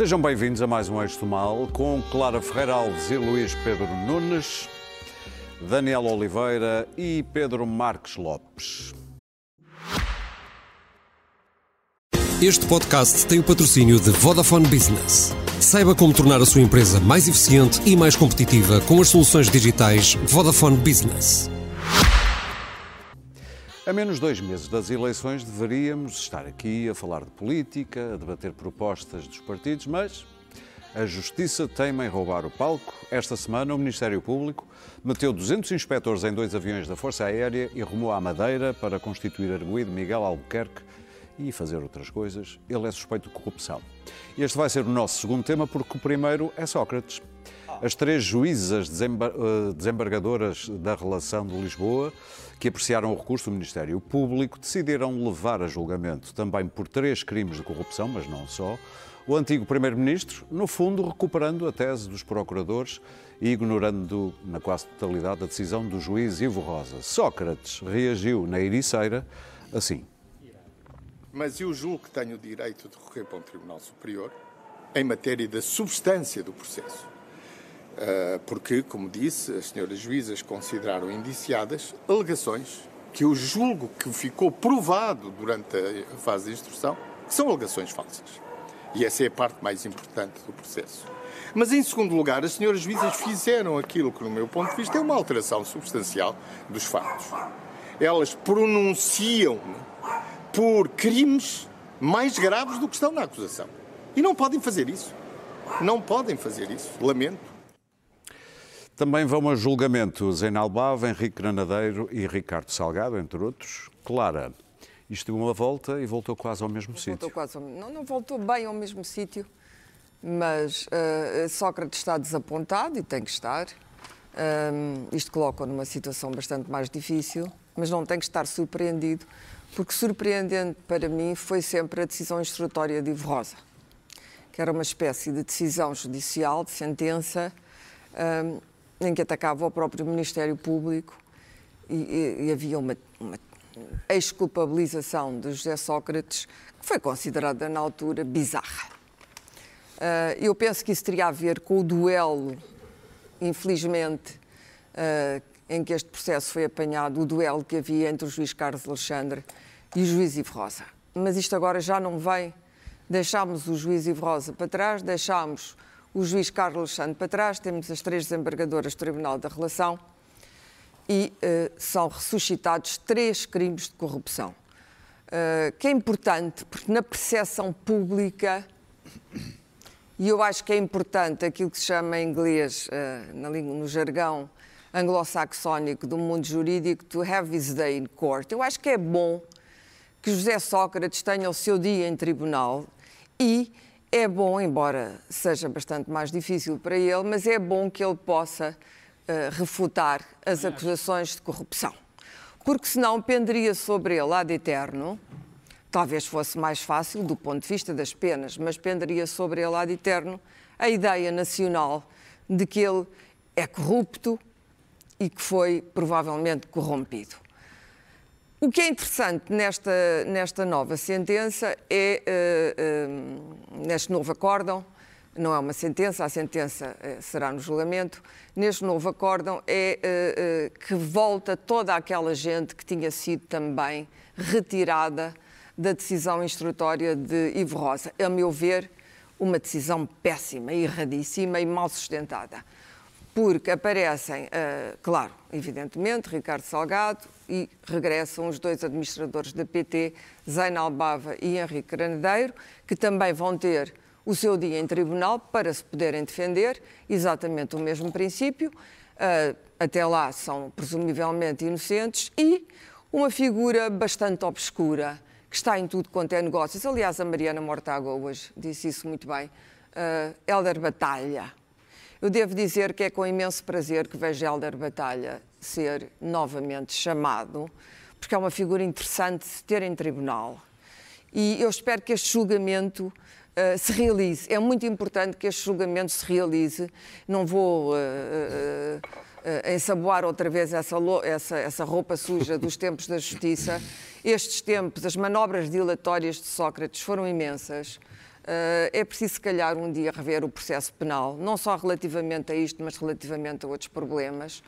Sejam bem-vindos a mais um Eixo do Mal com Clara Ferreira Alves e Luís Pedro Nunes, Daniel Oliveira e Pedro Marques Lopes. Este podcast tem o patrocínio de Vodafone Business. Saiba como tornar a sua empresa mais eficiente e mais competitiva com as soluções digitais Vodafone Business. A menos dois meses das eleições deveríamos estar aqui a falar de política, a debater propostas dos partidos, mas a Justiça teima em roubar o palco. Esta semana, o Ministério Público meteu 200 inspectores em dois aviões da Força Aérea e rumou à Madeira para constituir arguído Miguel Albuquerque e fazer outras coisas. Ele é suspeito de corrupção. Este vai ser o nosso segundo tema, porque o primeiro é Sócrates. As três juízas eh, desembargadoras da relação de Lisboa, que apreciaram o recurso do Ministério Público, decidiram levar a julgamento também por três crimes de corrupção, mas não só, o antigo Primeiro-Ministro, no fundo recuperando a tese dos procuradores e ignorando na quase totalidade a decisão do juiz Ivo Rosa. Sócrates reagiu na Ericeira assim. Mas eu julgo que tenho o direito de recorrer para um Tribunal Superior em matéria da substância do processo. Ah, porque, como disse, as senhoras juízas consideraram indiciadas alegações que eu julgo que ficou provado durante a fase de instrução que são alegações falsas. E essa é a parte mais importante do processo. Mas, em segundo lugar, as senhoras juízas fizeram aquilo que, no meu ponto de vista, é uma alteração substancial dos fatos. Elas pronunciam por crimes mais graves do que estão na acusação. E não podem fazer isso. Não podem fazer isso. Lamento. Também vão a julgamento Zena Albava, Henrique Granadeiro e Ricardo Salgado, entre outros. Clara, isto deu uma volta e voltou quase ao mesmo sítio. Voltou quase ao... não, não voltou bem ao mesmo sítio, mas uh, Sócrates está desapontado e tem que estar. Um, isto coloca-o numa situação bastante mais difícil, mas não tem que estar surpreendido porque surpreendente para mim foi sempre a decisão instrutória de Ivo Rosa, que era uma espécie de decisão judicial, de sentença, um, em que atacava o próprio Ministério Público e, e, e havia uma, uma exculpabilização de José Sócrates que foi considerada na altura bizarra. Uh, eu penso que isso teria a ver com o duelo, infelizmente, uh, em que este processo foi apanhado, o duelo que havia entre o juiz Carlos Alexandre e o juiz Ivo Rosa. Mas isto agora já não vem. Deixámos o juiz Ivo Rosa para trás, deixámos o juiz Carlos Alexandre para trás, temos as três desembargadoras do Tribunal da Relação e uh, são ressuscitados três crimes de corrupção. Uh, que é importante, porque na percepção pública, e eu acho que é importante aquilo que se chama em inglês, uh, na língua, no jargão, anglo-saxónico do mundo jurídico to have his day in court. Eu acho que é bom que José Sócrates tenha o seu dia em tribunal e é bom, embora seja bastante mais difícil para ele, mas é bom que ele possa uh, refutar as acusações de corrupção. Porque senão penderia sobre ele ad eterno, talvez fosse mais fácil do ponto de vista das penas, mas penderia sobre ele ad eterno a ideia nacional de que ele é corrupto, e que foi provavelmente corrompido. O que é interessante nesta, nesta nova sentença é, uh, uh, neste novo acórdão, não é uma sentença, a sentença uh, será no julgamento, neste novo acórdão é que volta toda aquela gente que tinha sido também retirada da decisão instrutória de Ivo Rosa. A meu ver, uma decisão péssima, erradíssima e mal sustentada porque aparecem, claro, evidentemente, Ricardo Salgado e regressam os dois administradores da PT, Zain Albava e Henrique Granadeiro, que também vão ter o seu dia em tribunal para se poderem defender, exatamente o mesmo princípio. Uh, até lá são presumivelmente inocentes e uma figura bastante obscura que está em tudo quanto é negócios. Aliás, a Mariana Mortágua hoje disse isso muito bem. Uh, Helder Batalha, eu devo dizer que é com imenso prazer que vejo Helder Batalha ser novamente chamado, porque é uma figura interessante de ter em tribunal. E eu espero que este julgamento uh, se realize. É muito importante que este julgamento se realize. Não vou. Uh, uh, ensaboar outra vez essa, essa, essa roupa suja dos tempos da justiça. Estes tempos, as manobras dilatórias de Sócrates foram imensas. é preciso, se calhar, um dia rever o processo penal, não só relativamente a isto, mas relativamente a outros problemas,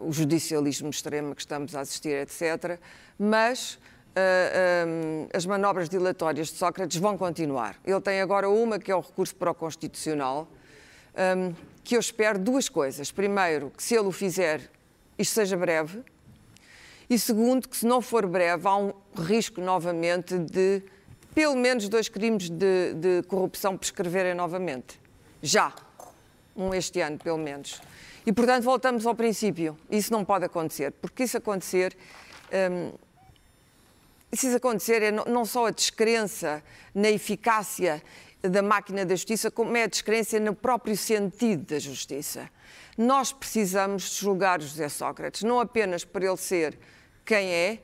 o judicialismo extremo que estamos a assistir, etc. Mas as manobras dilatórias de Sócrates vão continuar. Ele tem agora uma que é o recurso para o Constitucional, que eu espero duas coisas. Primeiro, que se ele o fizer, isto seja breve. E segundo, que se não for breve, há um risco novamente de pelo menos dois crimes de, de corrupção prescreverem novamente. Já. Um este ano, pelo menos. E, portanto, voltamos ao princípio. Isso não pode acontecer. Porque isso acontecer. Hum, isso acontecer é não só a descrença na eficácia da máquina da justiça, como é a descrença no próprio sentido da justiça. Nós precisamos julgar José Sócrates, não apenas por ele ser quem é,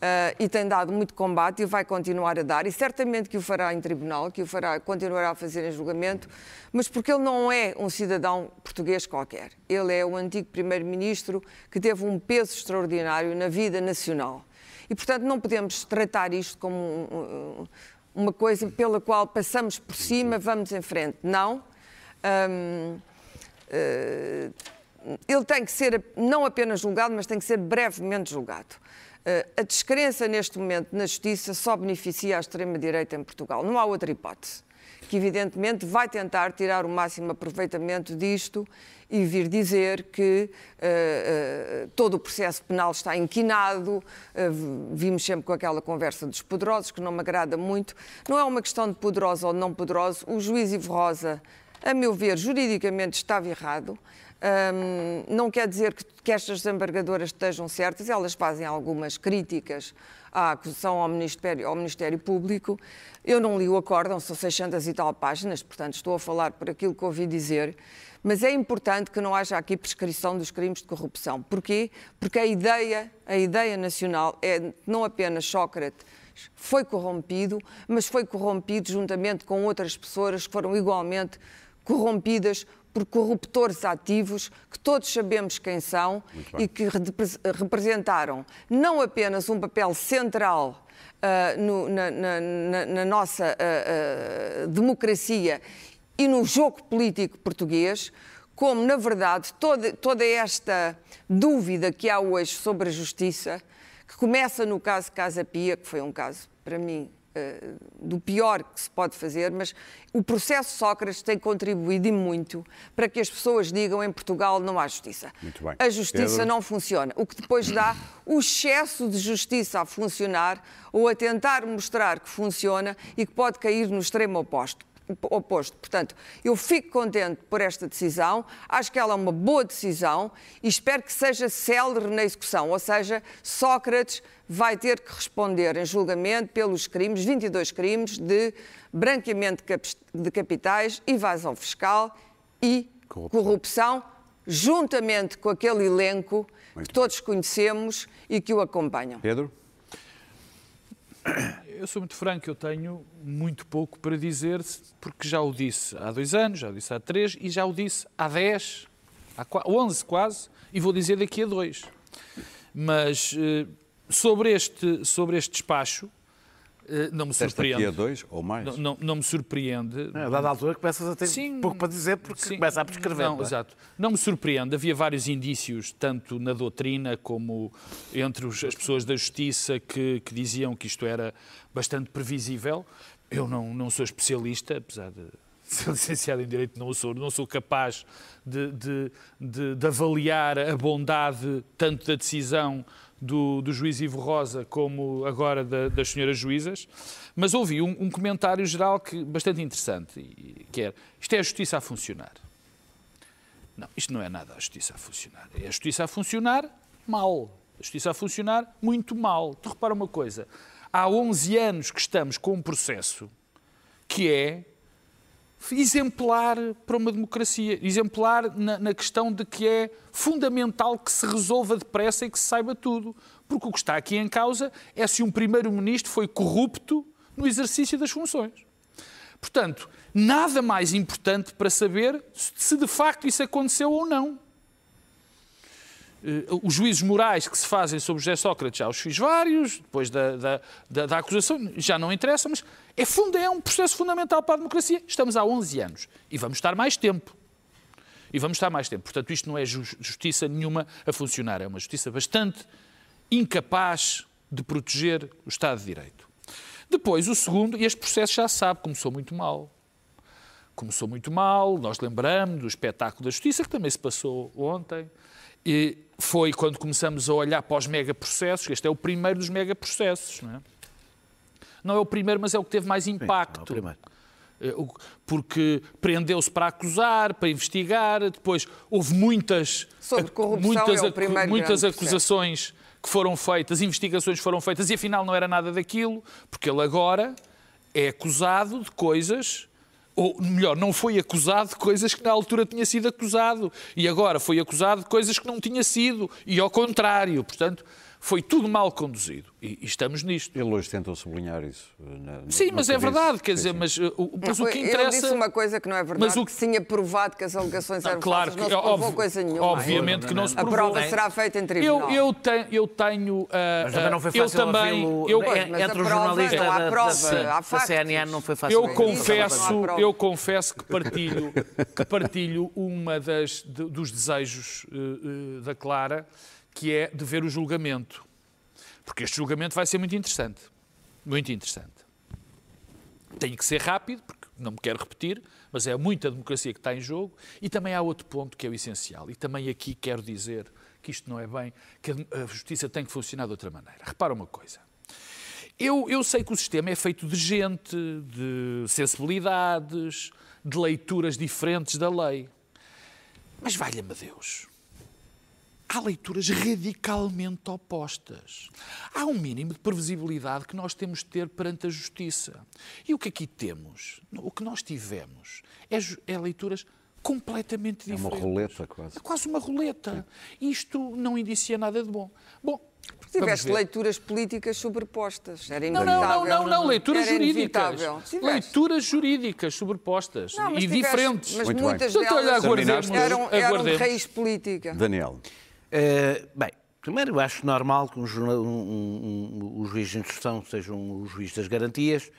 Uh, e tem dado muito combate e vai continuar a dar, e certamente que o fará em tribunal, que o fará, continuará a fazer em julgamento, mas porque ele não é um cidadão português qualquer. Ele é o antigo primeiro-ministro que teve um peso extraordinário na vida nacional. E, portanto, não podemos tratar isto como um, uma coisa pela qual passamos por cima, vamos em frente. Não. Um, uh, eh, ele tem que ser não apenas julgado, mas tem que ser brevemente julgado. Uh, a descrença neste momento na justiça só beneficia a extrema-direita em Portugal. Não há outra hipótese. Que, evidentemente, vai tentar tirar o máximo aproveitamento disto e vir dizer que uh, uh, todo o processo penal está inquinado. Uh, vimos sempre com aquela conversa dos poderosos, que não me agrada muito. Não é uma questão de poderoso ou não poderoso. O juiz Ivo Rosa, a meu ver, juridicamente estava errado. Não quer dizer que, que estas desembargadoras estejam certas, elas fazem algumas críticas à acusação ao Ministério, ao Ministério Público. Eu não li o acórdão, são 600 e tal páginas, portanto estou a falar por aquilo que ouvi dizer. Mas é importante que não haja aqui prescrição dos crimes de corrupção. Porquê? Porque a ideia, a ideia nacional é não apenas Sócrates foi corrompido, mas foi corrompido juntamente com outras pessoas que foram igualmente corrompidas por corruptores ativos, que todos sabemos quem são e que representaram não apenas um papel central uh, no, na, na, na, nossa uh, uh, democracia e no jogo político português, como, na verdade, toda, toda esta dúvida que há hoje sobre a justiça, que começa no caso Casa Pia, que foi um caso, para mim, do pior que se pode fazer, mas o processo Sócrates tem contribuído e muito para que as pessoas digam em Portugal não há justiça. A justiça Pedro. não funciona. O que depois dá o excesso de justiça a funcionar ou a tentar mostrar que funciona e que pode cair no extremo oposto oposto. Portanto, eu fico contente por esta decisão, acho que ela é uma boa decisão e espero que seja célere na execução, ou seja, Sócrates vai ter que responder em julgamento pelos crimes, 22 crimes de branqueamento de capitais, evasão fiscal e corrupção, corrupção juntamente com aquele elenco Muito que todos conhecemos e que o acompanham. Pedro? Eu sou muito franco, eu tenho muito pouco para dizer, porque já o disse há dois anos, já o disse há três e já o disse há dez, há onze quase, e vou dizer daqui a dois. Mas eh, sobre este, sobre este despacho, não me surpreende. Daqui a dois ou mais? Não, não, não me surpreende. É, a dada altura começas a ter sim, pouco para dizer porque sim, começa a prescrever. Não, não é? exato. Não me surpreende. Havia vários indícios, tanto na doutrina como entre os, as pessoas da justiça, que, que diziam que isto era bastante previsível. Eu não, não sou especialista, apesar de ser licenciado em Direito, não sou, não sou capaz de, de, de, de avaliar a bondade tanto da decisão do, do juiz Ivo Rosa como agora da, das senhoras juízas, mas ouvi um, um, comentário geral que bastante interessante, que é, isto é a justiça a funcionar. Não, isto não é nada a justiça a funcionar. É a justiça a funcionar mal. A justiça a funcionar muito mal. Tu repara uma coisa, há 11 anos que estamos com um processo que é exemplar para uma democracia, exemplar na, na, questão de que é fundamental que se resolva depressa e que se saiba tudo. Porque o que está aqui em causa é se um primeiro-ministro foi corrupto no exercício das funções. Portanto, nada mais importante para saber se de facto isso aconteceu ou não. Uh, os juízos morais que se fazem sobre José Sócrates já os fiz vários, depois da, da, da, da acusação, já não interessa, mas é, é um processo fundamental para a democracia. Estamos há 11 anos e vamos estar mais tempo. E vamos estar mais tempo. Portanto, isto não é justiça nenhuma a funcionar, é uma justiça bastante incapaz de proteger o Estado de Direito. Depois, o segundo, e este processo já sabe, começou muito mal. Começou muito mal, nós lembramos do espetáculo da justiça, que também se passou ontem. E foi quando começamos a olhar para os megaprocessos, este é o primeiro dos megaprocessos, não é? Não é o primeiro, mas é o que teve mais impacto. Sim, é o primeiro. Eh, porque prendeu-se para acusar, para investigar, depois houve muitas, Sobre corrupção muitas, é muitas acusações que foram feitas, investigações foram feitas e afinal não era nada daquilo, porque ele agora é acusado de coisas ou melhor, não foi acusado de coisas que na altura tinha sido acusado e agora foi acusado de coisas que não tinha sido e ao contrário. Portanto, foi tudo mal conduzido. E, e estamos nisto. Ele hoje tentou sublinhar isso. Eh, na, sim, mas é verdade, quer dizer, mas, uh, mas não, o que interessa... Ele disse uma coisa que não é verdade, mas o que tinha provado que as alegações não, eram claro falsas, não se provou coisa nenhuma. Obviamente que não se provou. A prova será feita em tribunal. Eu, eu, tenho, eu tenho... Uh, mas também não foi fácil eu também, eu, entre os jornalistas da, prova, da, da, CNN não foi fácil. Eu confesso, eu confesso que partilho, que partilho uma das, de, dos desejos uh, uh, da Clara, que é de ver o julgamento porque este julgamento vai ser muito interessante. Muito interessante. Tenho que ser rápido, porque não me quero repetir, mas é muita democracia que está em jogo. E também há outro ponto que é o essencial. E também aqui quero dizer que isto não é bem, que a justiça tem que funcionar de outra maneira. Repara uma coisa. Eu, eu sei que o sistema é feito de gente, de sensibilidades, de leituras diferentes da lei. Mas valha-me Deus, há leituras radicalmente opostas. Há um mínimo de previsibilidade que nós temos de ter perante a justiça. E o que aqui temos, o que nós tivemos, é, é leituras completamente diferentes. É uma roleta quase. É quase uma roleta. Isto não indicia nada de bom. Bom, tiveste leituras políticas sobrepostas. Era não, não, não, não, não, leituras Era jurídicas. Leituras jurídicas sobrepostas não, e tiveste, diferentes. Mas Muito muitas bem. delas eram, eram de raiz política. Daniel. Uh, bem, primeiro eu acho normal que um, um, um, um, juiz de instrução seja um juiz das garantias,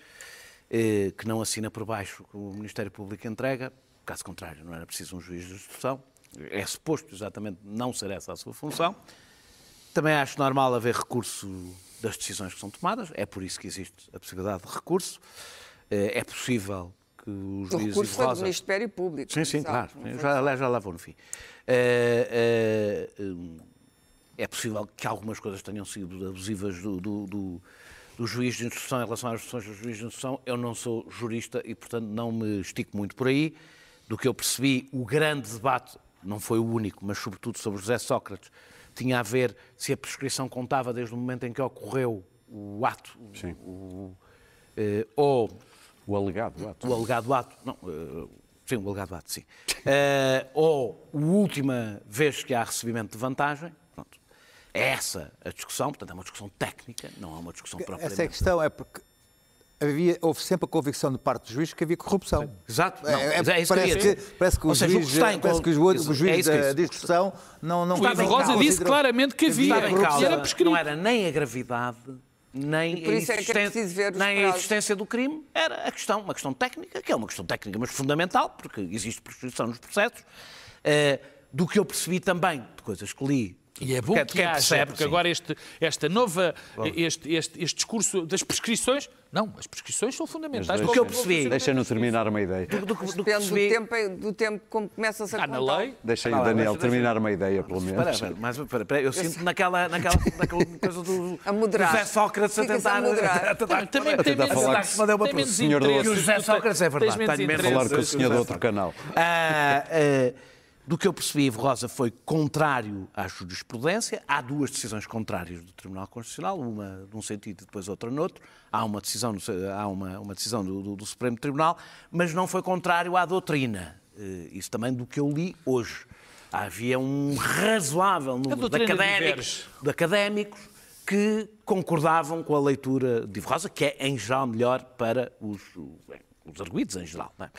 uh, que não assina por baixo o que o Ministério Público entrega, caso contrário não era preciso um juiz de instrução, é suposto exatamente não ser essa a sua função. Também acho normal haver recurso das decisões que são tomadas, é por isso que existe a possibilidade de recurso. Uh, é possível que os juízes... O recurso foi do Ministério Público. Sim, sim, claro. Já, já lá vou no fim. É, é, é, possível que algumas coisas tenham sido abusivas do, do, do, do juiz de instrução em relação às instruções do juiz de instrução. Eu não sou jurista e, portanto, não me estico muito por aí. Do que eu percebi, o grande debate, não foi o único, mas sobretudo sobre José Sócrates, tinha a ver se a prescrição contava desde o momento em que ocorreu o ato, Sim. O, uh, ou o alegado ato. O alegado ato, não, uh, sim, o alegado ato, sim. Uh, ou a última vez que há recebimento de vantagem, pronto. É essa a discussão, portanto é uma discussão técnica, não é uma discussão propriamente... Essa é a questão, é porque havia, houve sempre a convicção de parte do juiz que havia corrupção. Exato. Não, é, é, é parece, que, parece que o seja, juiz, o parece que o juiz, é da discussão não, não... O Rosa disse claramente que havia, que era Não era nem a gravidade nem, a é existência, é nem a existência do crime era a questão, uma questão técnica, que é uma questão técnica, mas fundamental, porque existe prescrição nos processos. Uh, do que eu percebi também, de coisas que li e é bom que, que haja, percebe, porque sim. agora este, esta nova, este, este, este, discurso das prescrições, não, as prescrições são fundamentais. Deixa, que eu percebi. Deixa-no terminar uma ideia. Do, do, do, Depende do tempo, do tempo como começa-se a ah, na lei. Deixa aí o Daniel terminar uma ideia, pelo menos. Espera, mas, espera, espera, eu sinto naquela, naquela, naquela coisa do, a moderar. José Sócrates a tentar... A moderar. Também tem menos falar tem menos interesse. o José Sócrates é verdade. Tenho menos falar com o senhor do outro canal. Do que eu percebi, Ivo Rosa foi contrário à jurisprudência. Há duas decisões contrárias do Tribunal Constitucional, uma num sentido e depois outra noutro. Há uma decisão, há uma, uma decisão do, do, do, Supremo Tribunal, mas não foi contrário à doutrina. Eh, isso também do que eu li hoje. Havia um razoável número de académicos, de académicos que concordavam com a leitura de Rosa, que é, em geral, melhor para os, os arguídos em geral, não, é?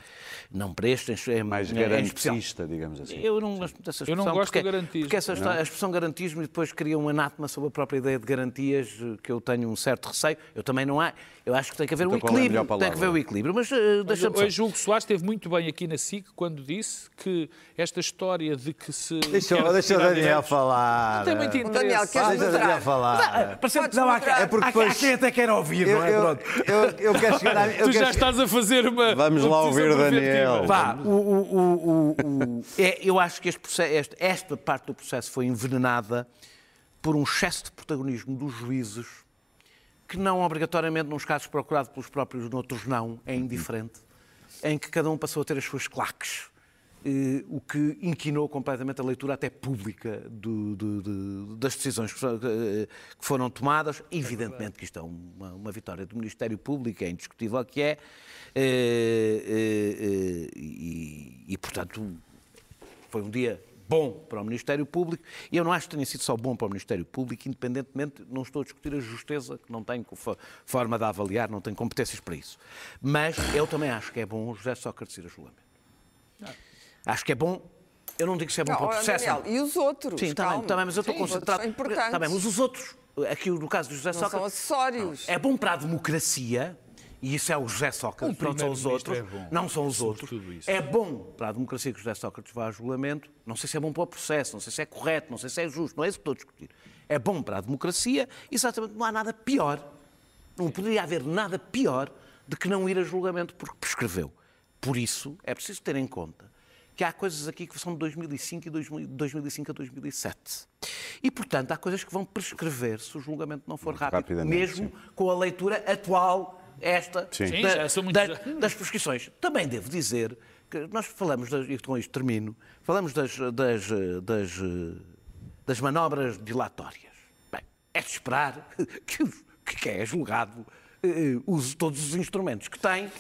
não para estes, é mais é, garantista, digamos assim. Eu não gosto dessa expressão. Eu não gosto porque, do garantismo. Porque essa, a expressão garantismo depois cria um anátema sobre a própria ideia de garantias que eu tenho um certo receio. Eu também não há. Eu acho que tem que haver então, um é equilíbrio. É tem que haver o um equilíbrio. Mas, uh, deixa mas hoje Hugo Soares esteve muito bem aqui na SIC quando disse que esta história de que se. Deixa, deixa o Daniel falar. Não tem muito interesse. Daniel, queres deixa o Daniel falar. Parece que não há, é porque depois... há quem até quer ouvir, eu, não é? Pronto. Eu, eu, eu quero chegar a... Tu já estás a fazer uma. Vamos lá ouvir o Daniel. Vá, o, o, o, é, eu acho que este processo, esta parte do processo foi envenenada por um excesso de protagonismo dos juízes que não obrigatoriamente, nos casos procurados pelos próprios, noutros não, é indiferente, em que cada um passou a ter as suas claques, eh, o que inquinou completamente a leitura até pública do, do, do, das decisões que, eh, que foram tomadas. Evidentemente que isto é uma, uma, vitória do Ministério Público, é indiscutível que é, eh, eh, eh e, e, portanto, foi um dia bom para o Ministério Público, e eu não acho que tenha sido só bom para o Ministério Público, independentemente, não estou a discutir a justeza, que não tenho forma de avaliar, não tenho competências para isso. Mas eu também acho que é bom o José Sócrates ir a julgamento. Acho que é bom eu não digo que isso é bom não, para o processo. Daniel, e os outros? Sim, também, também mas eu estou Sim, concentrado. Está bem, mas os outros, aqui no caso do José não Sócrates. São acessórios. Não, é bom para a democracia, e isso é o José Sócrates, não são os outros. É não são os outros. É bom para a democracia que o José Sócrates vá a julgamento. Não sei se é bom para o processo, não sei se é correto, não sei se é justo, não é isso que estou a discutir. É bom para a democracia, exatamente, não há nada pior. Não poderia haver nada pior de que não ir a julgamento porque prescreveu. Por isso, é preciso ter em conta que há coisas aqui que são de 2005 e 2005 a 2007. E, portanto, há coisas que vão prescrever se o julgamento não for rápido, mesmo sim. com a leitura atual esta Sim. Da, Sim, da, das prescrições. Também devo dizer que nós falamos, das, e com isto termino, falamos das, das, das, das manobras dilatórias. Bem, é de esperar que, que quem é julgado eh, use todos os instrumentos que tem.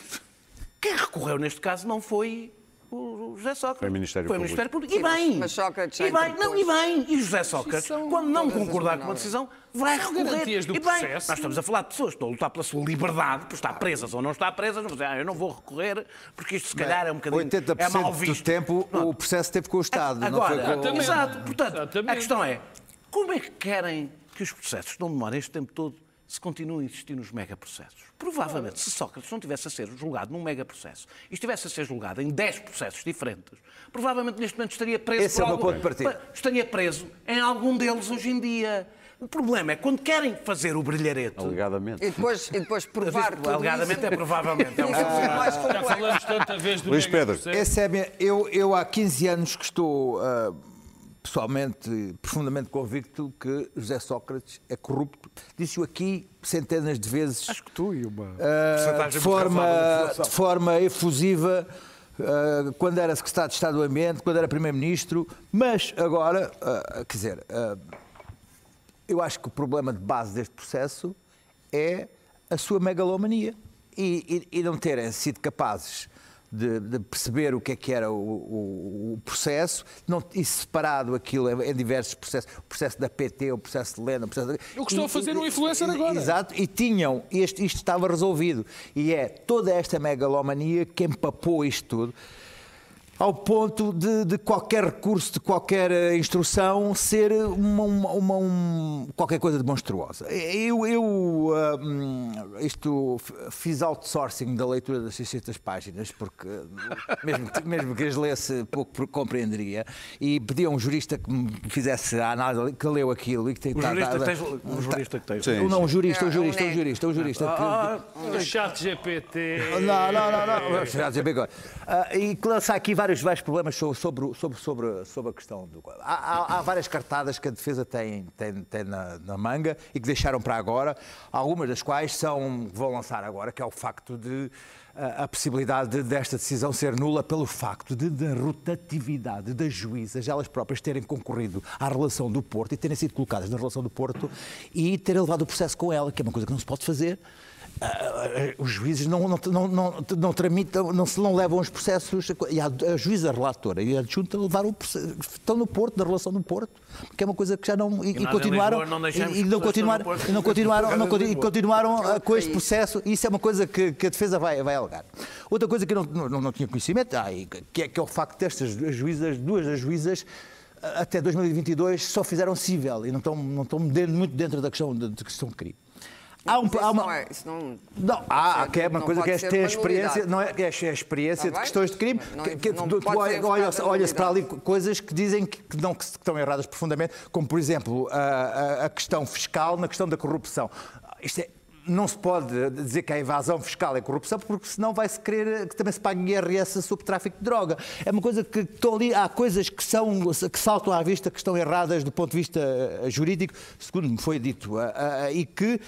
Quem recorreu neste caso não foi o José Sócrates. Foi o Ministério foi Público. Público. E bem. Mas Sócrates e bem, não, e bem. E José Sócrates, quando não concordar com uma decisão, vai recorrer. e bem, processo. nós estamos a falar de pessoas que estão a lutar pela sua liberdade, por estar presas ou não estar presas, dizer, ah, eu não vou recorrer, porque isto se calhar é um bocadinho 80% é mal visto. do tempo não. o processo teve com o Estado. Agora, não foi com... exato. Portanto, Exatamente. a questão é, como é que querem que os processos não demorem este tempo todo se continuam a existir nos megaprocessos. Provavelmente, se Sócrates não tivesse a ser julgado num megaprocesso e estivesse a ser julgado em 10 processos diferentes, provavelmente neste momento estaria preso Esse é o meu ponto de partida. Estaria preso em algum deles hoje em dia. O problema é quando querem fazer o brilharete. Alegadamente. E depois, e depois provar tudo Alegadamente isso. é provavelmente. É um ah, Já falamos tanta vez do Luís Pedro. Esse é minha, eu, eu há 15 anos que estou. Uh, pessoalmente, profundamente convicto que José Sócrates é corrupto. Disse-o aqui centenas de vezes. Acho que tu e uma uh, de, forma, de forma efusiva, uh, quando era secretário de Estado do Ambiente, quando era primeiro-ministro, mas agora, uh, quer dizer, eu acho que o problema de base deste processo é a sua megalomania e, e, e não terem sido capazes de, de, perceber o que é que era o, o, o processo não, e separado aquilo em, em, diversos processos, o processo da PT, o processo de Lena, o processo... Eu estou a fazer um influencer agora. Exato, e tinham, este, isto estava resolvido. E é toda esta megalomania que empapou isto tudo ao ponto de, de, qualquer recurso, de qualquer eh, instrução ser uma, uma, uma um, qualquer coisa de monstruosa. Eu, eu uh, isto, fiz outsourcing da leitura das 600 páginas, porque mesmo, mesmo que as lesse pouco compreenderia, e pedi a um jurista que me fizesse a análise, que leu aquilo e que tem... Um jurista, tá, tens, um jurista que tens. Sim. Não, um jurista, um é, jurista, um jurista, um jurista. Ah, que, que... chat GPT. Não, não, não, não. Chat GPT. Uh, e que lança aqui vários vários, vários problemas sobre, sobre, sobre, sobre a questão do. Há, há, há várias cartadas que a defesa tem, tem, tem na, na, manga e que deixaram para agora, algumas das quais são, vão lançar agora, que é o facto de a, a possibilidade desta decisão ser nula pelo facto de, da rotatividade das juízas, elas próprias terem concorrido à relação do Porto e terem sido colocadas na relação do Porto e terem levado o processo com ela, que é uma coisa que não se pode fazer os juízes não, não, não, não, não tramitam, não, se não levam os processos. E a, a juíza relatora e a adjunta levaram o processo, estão no Porto, na relação no Porto, que é uma coisa que já não. E, E e continuaram. Não e, não continuaram, e não continuaram, não, e continuaram ah, com este processo. E isso é uma coisa que, que a defesa vai, vai alegar. Outra coisa que eu não, não, não tinha conhecimento, ah, que, é, que é o facto destas juízas, duas das juízas. ah, Até 2022 só fizeram cível e não estão, não estão muito dentro da questão de, de questão de crime. Há um- Isso há uma- não é- isso não- não, há, é uma coisa que é ter experiência, não é, é a experiência Tá de bem? questões de crime, Não- que, que tu- tu pode olha- ser olha- invocada a olha-se para ali coisas que dizem que, que não, que estão erradas profundamente, como por exemplo a, a- a questão fiscal na questão da corrupção. Isto é- não se pode dizer que a evasão fiscal é corrupção, porque senão vai-se querer que também se pague IRS sobre tráfico de droga. É uma coisa que estão ali, há coisas que, são, que saltam à vista, que estão erradas do ponto de vista eh, jurídico, segundo me foi dito, ah, ah, e que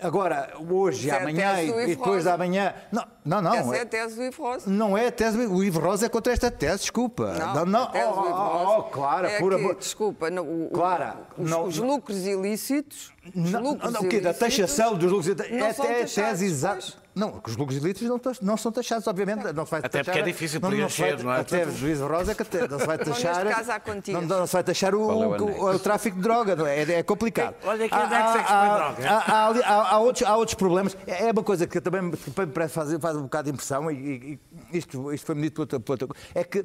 agora, hoje, é amanhã do e depois de amanhã. Não, não, não. Essa é é- a tese do Ivo Rosa. não é a tese. O Ivo Rosa é contra esta tese, desculpa. Não, a tese oh, do Ivo oh, Rosa oh, Clara, é por amor. Desculpa, não, o- Clara, os, não- os não- lucros ilícitos. Os Não, lucros não, o quê? Da ilícitos taxação dos lucros ilícitos. não É até a taxados, tese exata. pois. Não, que os lucros ilícitos não, não são taxados, obviamente. Não se vai Até porque é difícil não, não preencher, não é? Até o juiz Rosa que até não se vai taxar. Não, não se vai taxar o, o o- tráfico de droga. não é? É, é complicado. Olha que Há- é que se há- há- droga. há- há outros, há outros problemas. É uma coisa que também me fazer, faz um bocado de impressão, e, e- e isto, isto foi-me dito por outra, por outra coisa. É que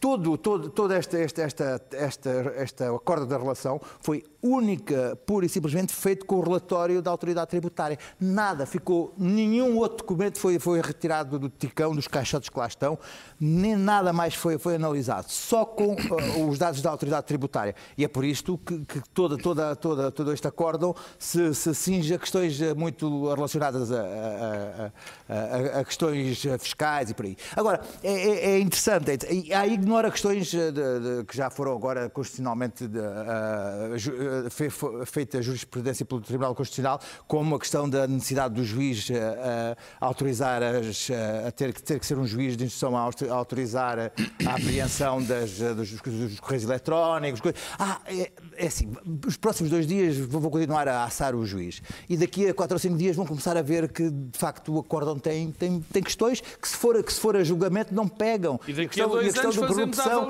todo, todo, toda esta, esta, esta, esta, esta da relação foi única, pura e simplesmente feito com o relatório da autoridade tributária. Nada, ficou, nenhum outro documento foi, foi retirado do ticão, dos caixotes que lá estão, nem nada mais foi, foi analisado, só com ah, os dados da autoridade tributária. E é por isto que, que toda, toda, toda, todo este acórdão se, se cinge a questões eh, muito relacionadas a, a- a- a- questões fiscais e por aí. Agora, é, é- é interessante, é- e aí ignora questões eh, de- de- que já foram agora constitucionalmente de, eh, fe- fo- feita jurisprudência pelo Tribunal Constitucional, como a questão da necessidade do juiz ah, autorizar as, a ter, que- ter que ser um juiz de instrução a auto- a autorizar a, a apreensão das, dos, dos correios eletrónicos. coisas. Ah, é, é assim, os próximos dois dias vou vou continuar a assar o juiz. E daqui a quatro ou cinco dias vão começar a ver que, de facto, o acórdão tem, tem, tem questões que, se for, que se for a julgamento, não pegam. E daqui a questão- dois questão anos a corrupção,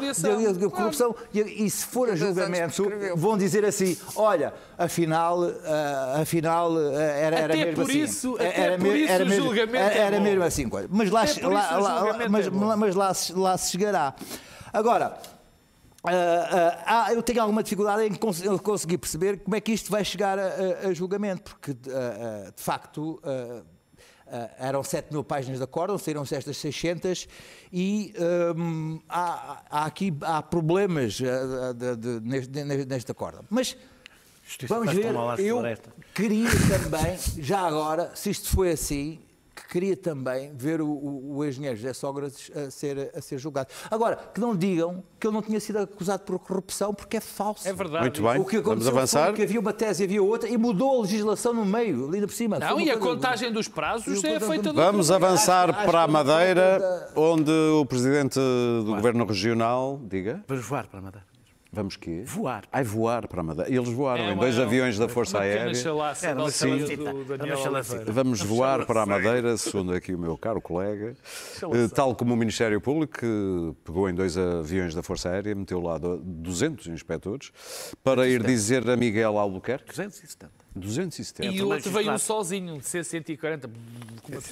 de corrupção, e, e se for a julgamento, vão dizer assim: olha, afinal, ah, afinal ah, era, era Até mesmo por assim. isso- Era até por isso era o mesmo- julgamento era, é era bom. mesmo assim. Mas lá, lá- lá- mas, é mas lá, se- lá se chegará. Agora. ah, ah, eu tenho alguma dificuldade em cons- conseguir perceber como é que isto vai chegar a, a- julgamento, porque de facto eram 7 mil páginas de acórdão, saíram-se estas 600 e hum, há, há aqui há problemas ah, de- de- neste, neste acórdão. Mas Justiça vamos ver, eu queria também, já agora, se isto foi assim, queria também ver o, o- o engenheiro José Sócrates a ser, a ser julgado. Agora, que não digam que ele não tinha sido acusado por corrupção, porque é falso. É verdade. Muito bem. O que Vamos aconteceu avançar. que havia uma tese e havia outra e mudou a legislação no meio, ali por cima. Não, e a contagem dos prazos é feita Vamos avançar acho para a Madeira, onde o presidente do governo regional, diga, Vamos voar para a Madeira. Vamos quê? Voar. Ai, voar para a Madeira. Eles voaram É em dois uma- aviões da Força Aérea. chalaça da uma chalacita. do Daniel. Vamos voar para a Madeira, segundo aqui o meu caro colega, Eh, tal como o Ministério Público, que pegou em dois aviões da Força Aérea, meteu lá do- 200 inspectores, para ir dizer a Miguel Albuquerque, 270. 270. E o também outro veio sozinho, de C140.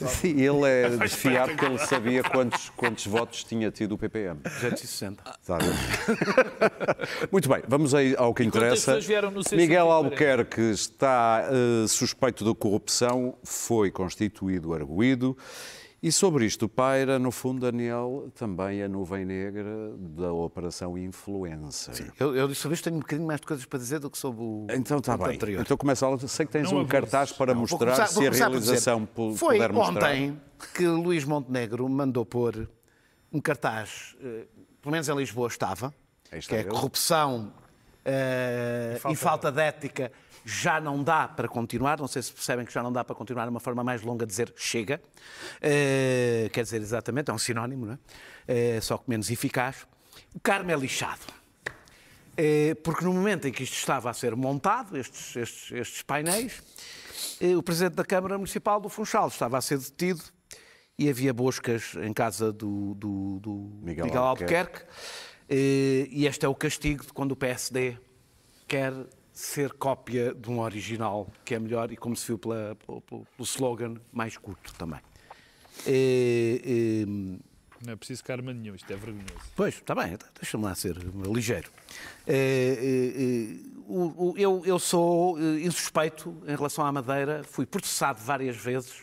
Sim, ele é de fiar porque ele sabia quantos, quantos votos tinha tido o PPM. 260. Está a ver? Muito bem, vamos aí ao que interessa. pessoas vieram no C140? Miguel Albuquerque está eh, suspeito de corrupção, foi constituído arguído. E sobre isto paira, no fundo, Daniel, também a nuvem negra da Operação Influencer. Eu, eu sobre isto tenho um bocadinho mais de coisas para dizer do que sobre o Então está bem. anterior. Então começa a... Sei que tens Não um cartaz para Vou mostrar começar- se a dizer, realização pu- Foi puder mostrar. ontem que Luís Montenegro mandou pôr um cartaz, eh, pelo menos em Lisboa estava, está que é ele. corrupção eh, e falta de ética já não dá para continuar. Não sei se percebem que já não dá para continuar, é uma forma mais longa de dizer chega. Eh, quer dizer, exatamente, é um sinónimo, não é? Eh, só que menos eficaz. O Carmo é lixado. Eh, porque no momento em que isto estava a ser montado, estes, estes, estes painéis, o Presidente da Câmara Municipal do Funchal estava a ser detido e havia boscas em casa do, do, do Miguel Miguel, Albuquerque. Albuquerque. E este é o castigo de quando o PSD quer ser cópia de um original que é melhor e, como se viu pela- pelo, pelo- slogan, mais curto também. Eh, eh, Não é preciso karma nenhum, isto é vergonhoso. Pois, está bem, então deixa-me lá ser ligeiro. Eh, o- o- eu, eu sou eh, insuspeito em relação à Madeira, fui processado várias vezes,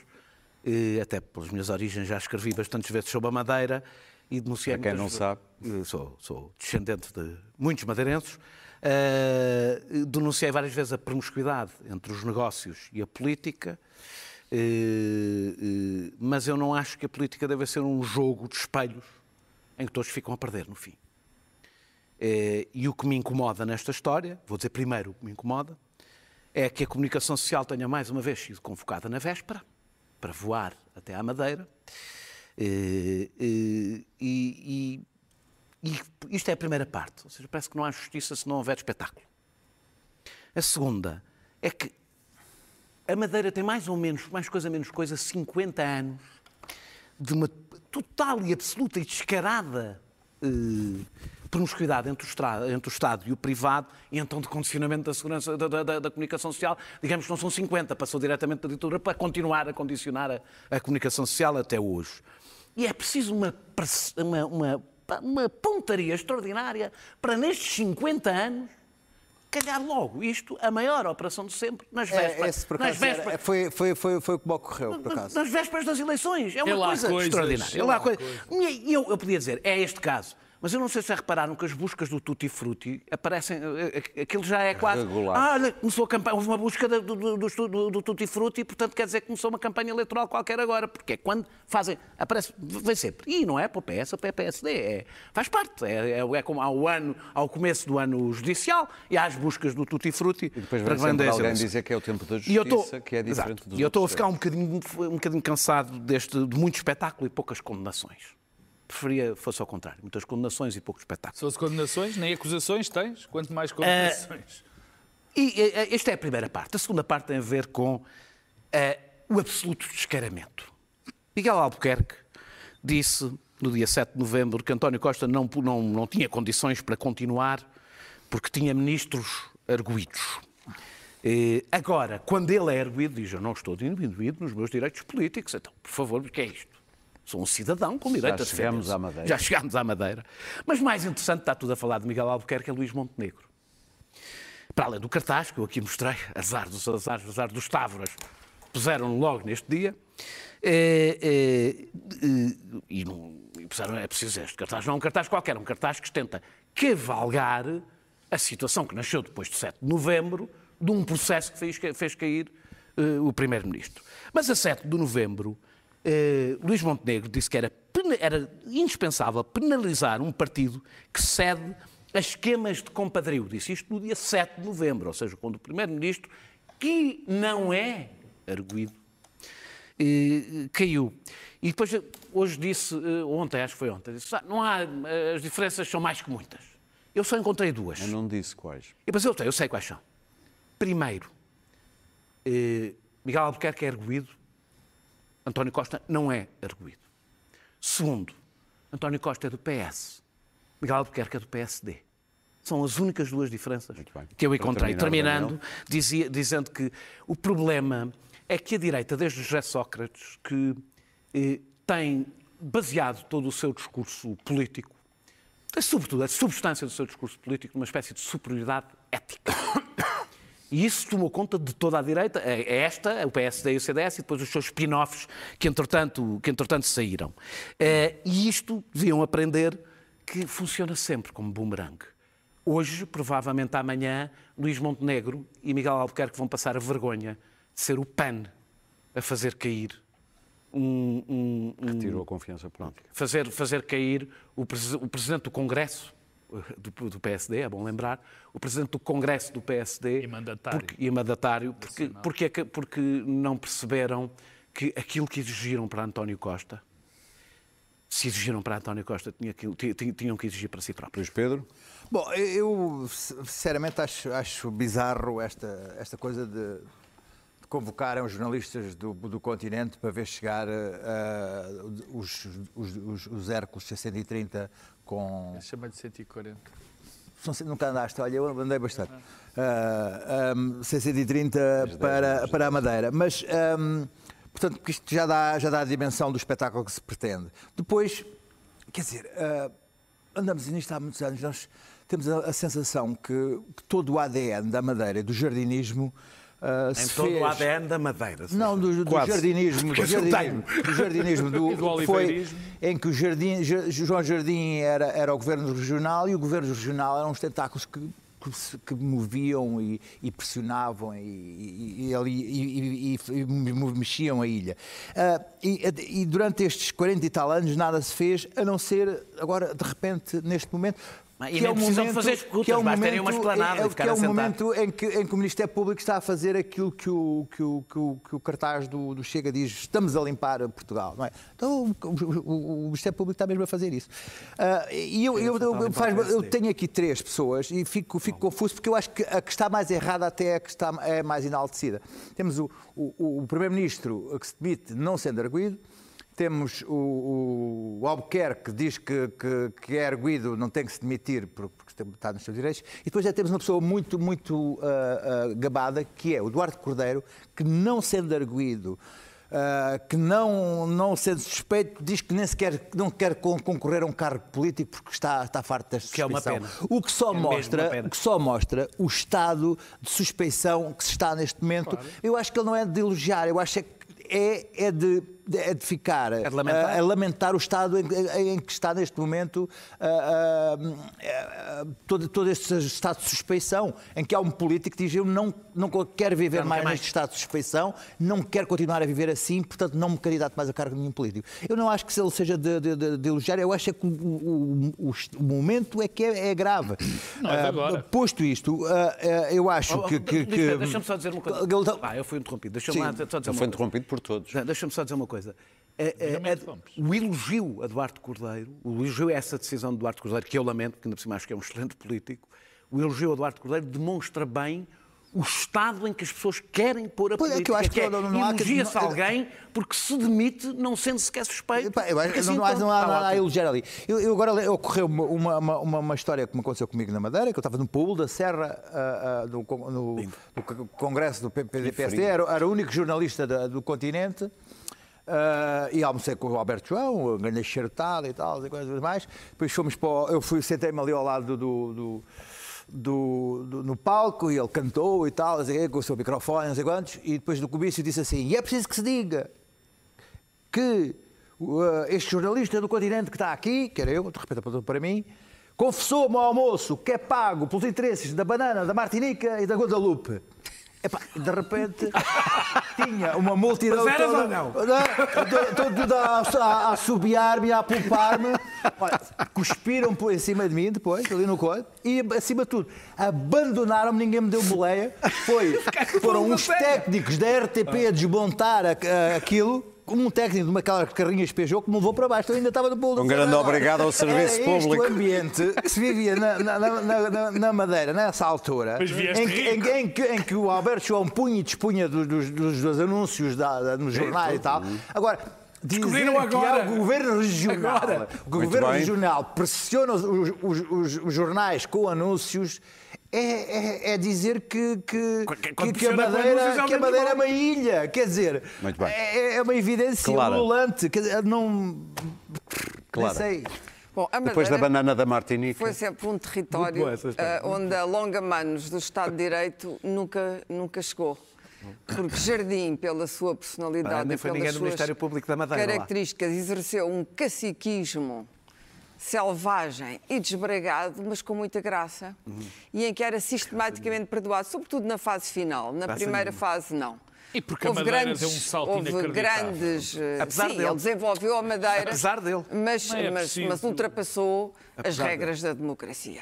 eh, até pelas minhas origens já escrevi bastantes vezes sobre a Madeira e denunciei Para quem não ve- sabe. Eh, Sou, sou descendente de muitos madeirenses. Eh, denunciei várias vezes a promiscuidade entre os negócios e a política. Eh, eh, mas eu não acho que a política deve ser um jogo de espelhos em que todos ficam a perder no fim. E o que me incomoda nesta história, vou dizer primeiro o que me incomoda, é que a comunicação social tenha mais uma vez sido convocada na véspera para voar até à Madeira. E, e- e isto é a primeira parte, ou seja, parece que não há justiça se não houver espetáculo. A segunda é que a Madeira tem mais ou menos, mais coisa menos coisa, 50 anos de uma total e absoluta e descarada eh, promiscuidade entre o, entre o Estado e o privado e então de condicionamento da segurança da, da- da- comunicação social, digamos que não são 50, passou diretamente da ditadura para continuar a condicionar a, a comunicação social até hoje. E é preciso uma, press- uma, uma, uma pontaria extraordinária para nestes 50 anos calhar logo isto, a maior operação de sempre, nas É, vésperas. por nas acaso, era- vésperas foi, foi, foi, foi o que me ocorreu, por nas- acaso. nas vésperas das eleições. É uma É coisa coisas, extraordinária. é É lá lá coisa. E eu, eu podia dizer, é este caso. Mas eu não sei se repararam que as buscas do Tutti Frutti aparecem. eh, eh, Aquilo já é quase. Regular. Ah, olha, começou a campanha. Houve uma busca do, do, do, do- Tutti Frutti e, portanto, quer dizer que começou uma campanha eleitoral qualquer agora. Porque é quando fazem. Aparece. Vem sempre. E não é para o PS para o PSD. É, faz parte. É, é, é como ao, ano, ao começo do ano judicial e há as buscas do Tutti Frutti. E depois vem sempre alguém dizer que é o tempo da justiça, estou, que é diferente Exato. dos E eu estou a ficar um bocadinho, um bocadinho cansado deste, de muito espetáculo e poucas condenações. Preferia fosse ao contrário, muitas condenações e pouco espetáculo. Se fosse condenações, nem acusações tens, quanto mais condenações. E eh, esta é a primeira parte. A segunda parte tem a ver com eh, o absoluto descaramento. Miguel Albuquerque disse no dia 7 de novembro que António Costa não, não, não tinha condições para continuar porque tinha ministros arguídos. Agora, quando ele é arguído, diz: Eu não estou diminuído nos meus direitos políticos. Então, por favor, o que é isto? Sou um cidadão com direito a defender chegamos à Madeira. Já chegámos à Madeira. Mas mais interessante, está tudo a falar de Miguel Albuquerque, é Luís Montenegro. Para além do cartaz, que eu aqui mostrei, azar dos azares, azar dos Távoras, puseram logo neste dia. eh, eh, e não, e puseram, é preciso este cartaz não é um cartaz qualquer, é um cartaz que tenta cavalgar a situação que nasceu depois de 7 de novembro, de um processo que fez, fez cair eh, o Primeiro-Ministro. Mas a 7 de novembro, eh, Luís Montenegro disse que era, era indispensável penalizar um partido que cede a esquemas de compadrio. Disse isto no dia 7 de novembro, ou seja, quando o Primeiro-Ministro, que não é arguído, eh, caiu. E depois, eh, hoje disse, eh, ontem, acho que foi ontem, disse, "Ah, não há, as diferenças são mais que muitas. Eu só encontrei duas. Eu não disse quais. E, Mas eu sei, eu sei quais são. Primeiro, eh, Miguel Albuquerque é arguído, António Costa não é arguído. Segundo, António Costa é do PS, Miguel Albuquerque é do PSD. São as únicas duas diferenças que eu encontrei. Terminando, dizia- dizendo que o problema é que a direita, desde José Sócrates, que eh, tem baseado todo o seu discurso político sobretudo, a substância do seu discurso político numa espécie de superioridade ética. E isso tomou conta de toda a direita, é é esta, o PSD e o CDS, e depois os seus spin-offs que entretanto, que entretanto saíram. Eh, E isto deviam aprender que funciona sempre como boomerang. Hoje, provavelmente amanhã, Luís Montenegro e Miguel Albuquerque vão passar a vergonha de ser o PAN a fazer cair um- um- um, Tirou a confiança política. fazer, fazer cair o, o presidente do Congresso do, do PSD, é bom lembrar, o presidente do Congresso do PSD E mandatário. porque, e mandatário, porque, porque, é que- porque não perceberam que aquilo que exigiram para António Costa se exigiram para António Costa, tinha que- tinham que exigir para si próprios. Luís Pedro? Bom, eu sinceramente acho, acho bizarro esta, esta coisa de, de convocarem os jornalistas do, do continente para ver chegar eh, os, os, os, os Hércules 630 com. Chama-lhe 140. Não sei, nunca andaste, olha, eu andei bastante. Ah, um, 630 para, para a Madeira. Mas, ahm, portanto, porque isto já dá, já dá a dimensão do espetáculo que se pretende. Depois, quer dizer, ah, andamos nisto há muitos anos, nós temos a, a sensação que, que todo o ADN da Madeira e do jardinismo. Ah, Em se todo fez... o ADN da Madeira. Não, do, do jardinismo, do jardinismo, do jardinismo do, do foi oliveirismo. em que o jardim, Ja- João Jardim era, era o governo regional e o governo regional eram os tentáculos que, que, moviam e, e pressionavam e, e, e, ali- e- e- e- e mexiam a ilha. E, e durante estes 40 e tal anos nada se fez, a não ser agora, de repente, neste momento. Ah, e que é o precisam momento- fazer escutas, que é o basta terem uma momento- esplanada é- ficar que é o momento em que, em que o Ministério Público está a fazer aquilo que o, que o, que o, que o cartaz do, do Chega diz: estamos a limpar Portugal. Não é? Então o, o- o Ministério Público está mesmo a fazer isso. Ah, e eu, eu, eu, eu faz- eu tenho aqui três pessoas e fico, fico confuso porque eu acho que a que está mais errada até é a que está, é mais enaltecida. Temos o, o, o Primeiro-Ministro que se demite não sendo arguído. Temos o, o Albuquerque que diz que, que, que é arguído, não tem que se demitir por- porque está nos seus direitos. E depois já temos uma pessoa muito, muito ah, ah, gabada, que é o Eduardo Cordeiro, que não sendo arguído, ah, que não, não sendo suspeito, diz que nem sequer não quer con- concorrer a um cargo político porque está, está farto desta Que é suspeição. O que só É mostra, o que só mostra o estado de suspeição que se está neste momento. Eu acho que ele não é de elogiar, eu acho é que é, é, de, é de ficar de lamentar? a, a lamentar o estado em, em- que está neste momento ah, ah, ah, todo, todo este estado de suspeição, em que há um político que diz eu não, não quero viver não mais, quer mais. neste estado de suspeição, não quero continuar a viver assim, portanto não me candidato mais a cargo de nenhum político. Eu não acho que se ele seja de, de- de- de elogiar, eu acho é que o, o- o- o momento é que é, é grave. Não é Ah, agora. posto isto, ah, ah, eu acho Oh, oh, que... que, Luís que- Pedro, Deixa-me só dizer uma coisa. Ah, eu fui interrompido. Deixa-me só dizer uma foi coisa. interrompido por todos. Deixa-me só dizer uma coisa. É- é- é- vamos. o elogio a Duarte Cordeiro, o elogio a essa decisão de Duarte Cordeiro, que eu lamento, porque ainda por cima acho que é um excelente político, o elogio a Duarte Cordeiro demonstra bem o estado em que as pessoas querem pôr a Pois é política. que eu acho que é, não- que- elogia-se alguém porque se demite não sendo sequer suspeito. Eu acho que assim, não há, não há nada a elogiar ali. Eu, eu agora ocorreu uma, uma, uma, uma história que me aconteceu comigo na Madeira, que eu estava no Pulo da Serra, ah, ah, no, no- no co- congresso do PPD-PSD, era, era o único jornalista da- do continente. Ah, e almocei com o Alberto João, ganhei xertada e tal, e coisas mais. Depois fomos para. o- Eu fui, sentei-me ali ao lado do- do- do, do- no palco e ele cantou e tal, quê, com o seu microfone, não sei quantos, e depois do comício disse assim: e é preciso que se diga que uh, este jornalista do continente que está aqui, que era eu, de repente apontou para mim, confessou-me ao almoço que é pago pelos interesses da banana, da Martinica e da Guadalupe. Epá, de repente tinha uma multidão Mas eras toda, ou não? Todo- tudo a, a, a assobiar-me, a. Olha, Cuspiram por em cima de mim depois, ali no coito, e acima de tudo, abandonaram-me, ninguém me deu boleia. Foi, foram uns técnicos da RTP a desmontar aquilo. Como um técnico de uma carrinhas Peugeot que me levou para baixo, eu ainda estava no pulo. Um grande obrigado ao serviço Era este público. o ambiente que se vivia na, na- na- na- na Madeira, nessa altura, em, que- em que- em que, em que o Alberto João punha e dispunha dos, dos- dos- dos anúncios da, da- nos jornais e tal. Agora, Descobriram que agora. há o governo regional, Agora. o governo regional pressiona os, os- os- os jornais com anúncios. É, é- é dizer que, que, que- que a Madeira, é que a Madeira é uma ilha. Quer dizer, Muito bem. é, é uma evidência. Quer dizer, não. Nem sei. Bom, a Depois da banana da Martinica. Foi sempre um território ah, onde a longa-manos do Estado de Direito nunca, nunca chegou. Porque Jardim, pela sua personalidade Ah, e pelas suas Ministério Público da Madeira lá. características, exerceu um caciquismo selvagem e desbragado, mas com muita graça, Uhum. e em que era sistematicamente perdoado, sobretudo na fase final. Na Graça primeira nenhuma. fase, não. E porque a Madeira deu um salto houve grandes. eh, Apesar sim, dele. ele desenvolveu a Madeira. Apesar dele. Mas, é mas, mas ultrapassou as Apesar regras da democracia.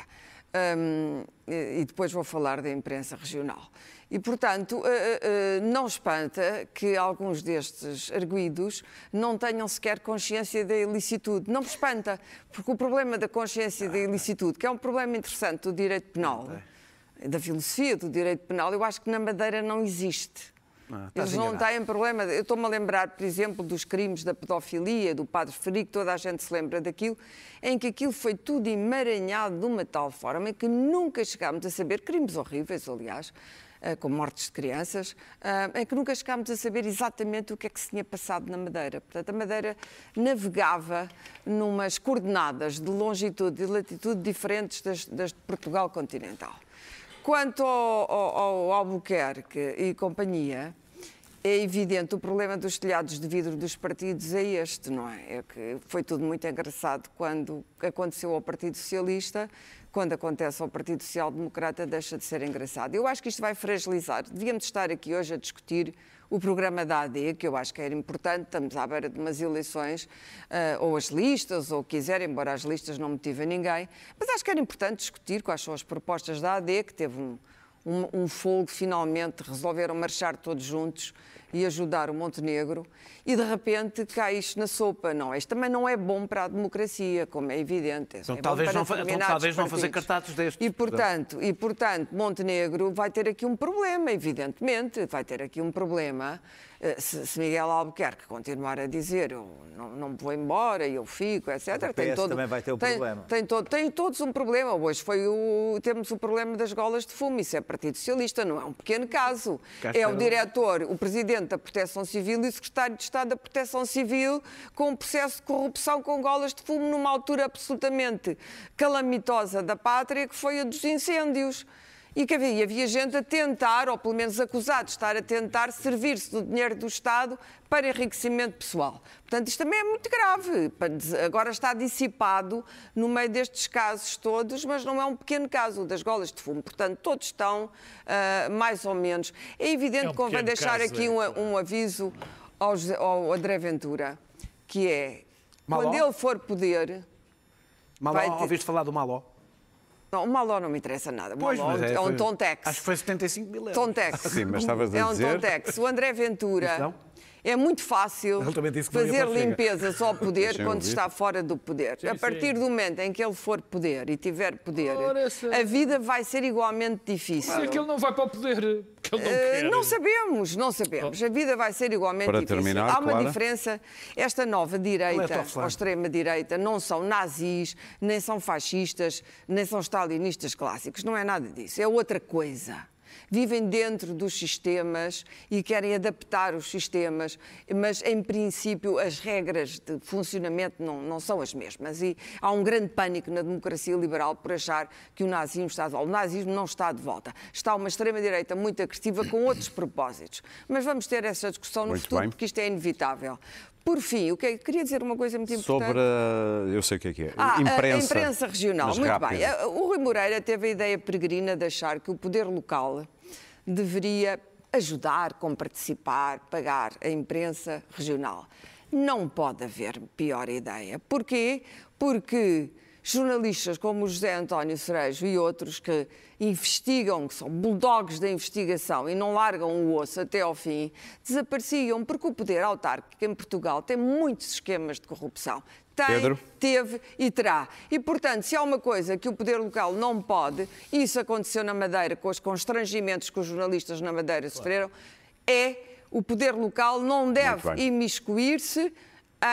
Um, e depois vou falar da imprensa regional. E, portanto, uh, uh, não espanta que alguns destes arguídos não tenham sequer consciência da ilicitude. Não me espanta, porque o problema da consciência da ilicitude, que é um problema interessante do direito penal, da filosofia do direito penal, eu acho que na Madeira não existe. Ah, Eles não têm problema. Eu estou-me a lembrar, por exemplo, dos crimes da pedofilia, do padre Ferico, toda a gente se lembra daquilo, em que aquilo foi tudo emaranhado de uma tal forma que nunca chegámos a saber, crimes horríveis, aliás, eh, com mortes de crianças, eh, em que nunca chegámos a saber exatamente o que é que se tinha passado na Madeira. Portanto, a Madeira navegava numas coordenadas de longitude e latitude diferentes das, das de Portugal continental. Quanto ao, ao, ao Albuquerque e companhia, é evidente, o problema dos telhados de vidro dos partidos é este, não é? é que foi tudo muito engraçado quando aconteceu ao Partido Socialista, quando acontece ao Partido Social Democrata deixa de ser engraçado. Eu acho que isto vai fragilizar. Devíamos estar aqui hoje a discutir o programa da AD, que eu acho que era importante, estamos à beira de umas eleições, uh, ou as listas, ou quiser, embora as listas não motivem ninguém, mas acho que era importante discutir quais são as propostas da AD, que teve um, um, um fogo, finalmente resolveram marchar todos juntos e ajudar o Montenegro, e de repente cai isto na sopa. Não, isto também não é bom para a democracia, como é evidente. Então, é talvez, não, então, talvez não fazer cartazes destes. E portanto, e, portanto, Montenegro vai ter aqui um problema, evidentemente, vai ter aqui um problema eh, se, se Miguel Albuquerque continuar a dizer eu não, não me vou embora, eu fico, etc. O tem todo, também vai ter um tem, problema. Tem, todo, tem todos um problema. Hoje foi o, temos o problema das golas de fumo. Isso é Partido Socialista, não é um pequeno caso. é o diretor, o presidente da Proteção Civil e secretário de Estado da Proteção Civil com um processo de corrupção com golas de fumo numa altura absolutamente calamitosa da pátria, que foi a dos incêndios e que havia, havia gente a tentar, ou pelo menos acusado de estar a tentar, servir-se do dinheiro do Estado para enriquecimento pessoal. Portanto, isto também é muito grave. Agora está dissipado no meio destes casos todos, mas não é um pequeno caso das golas de fumo. Portanto, todos estão uh, mais ou menos. É evidente é um que convém deixar caso, aqui é. um, um, aviso ao, ao André Ventura, que é, Maló? quando ele for poder... Maló, ter... ouviste falar do Maló? Não, o Maló não me interessa nada. O pois, Maló é, é, um Tontex. Acho que foi 75 mil euros. Tontex. Sim, mas estavas a é dizer... É um Tontex. O André Ventura... É muito fácil fazer limpezas ao poder quando está fora do poder. Sim, a partir sim. do momento em que ele for poder e tiver poder, a vida vai ser igualmente difícil. Mas é que ele não vai para o poder. Não, uh, não sabemos, não sabemos. A vida vai ser igualmente para difícil. Terminar, Há uma Clara. diferença. Esta nova direita, é ou extrema-direita, não são nazis, nem são fascistas, nem são stalinistas clássicos. Não é nada disso. É outra coisa vivem dentro dos sistemas e querem adaptar os sistemas, mas em princípio as regras de funcionamento não, não são as mesmas. E há um grande pânico na democracia liberal por achar que o nazismo está de volta. O nazismo não está de volta. Está uma extrema-direita muito agressiva com outros propósitos. Mas vamos ter essa discussão no muito futuro, bem. porque isto é inevitável. Por fim, o que é, queria dizer uma coisa muito importante. Sobre a, eu sei o que é que é. Ah, imprensa, a imprensa regional. Muito rápido. bem. O Rui Moreira teve a ideia peregrina de achar que o poder local deveria ajudar, com participar, pagar a imprensa regional. Não pode haver pior ideia. Porquê? Porque jornalistas como o José António Cerejo e outros que investigam, que são bulldogs da investigação e não largam o osso até ao fim, desapareciam porque o poder autárquico em Portugal tem muitos esquemas de corrupção. Tem, Pedro. teve e terá. E, portanto, se há uma coisa que o poder local não pode, e isso aconteceu na Madeira com os constrangimentos que os jornalistas na Madeira sofreram, é o poder local não deve imiscuir-se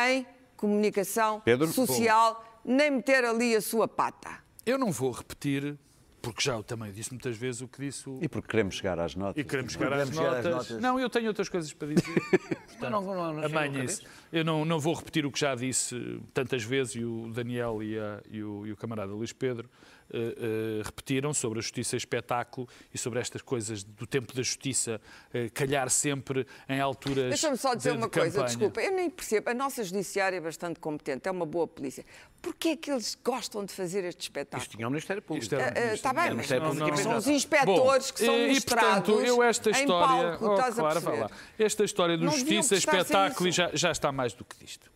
em comunicação Pedro. social nem meter ali a sua pata. Eu não vou repetir porque já eu também disse muitas vezes o que disse o... E porque queremos chegar às notas. E queremos chegar, às, chegar notas. às, notas. Não, eu tenho outras coisas para dizer. Portanto, não, não, não, amanhã isso. Eu não, não vou repetir o que já disse tantas vezes e o Daniel e, a, e, o, e o camarada Luís Pedro uh, repetiram sobre a justiça e espetáculo e sobre estas coisas do tempo da justiça uh, calhar sempre em alturas. Deixa-me só dizer de, uma de coisa, campanha. desculpa, eu nem percebo. A nossa judiciária é bastante competente, é uma boa polícia. Porquê é que eles gostam de fazer este espetáculo? Isto tinha o Ministério Público. Está bem, mas não, não, são os inspectores Bom, que são e, mostrados e, portanto, eu esta história, em palco, oh, claro, vai lá. Esta história de justiça, espetáculo, já, já está mais do que disto.